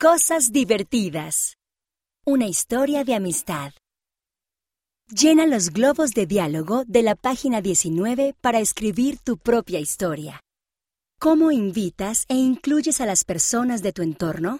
Cosas divertidas. Una historia de amistad. Llena los globos de diálogo de la página 19 para escribir tu propia historia. ¿Cómo invitas e incluyes a las personas de tu entorno?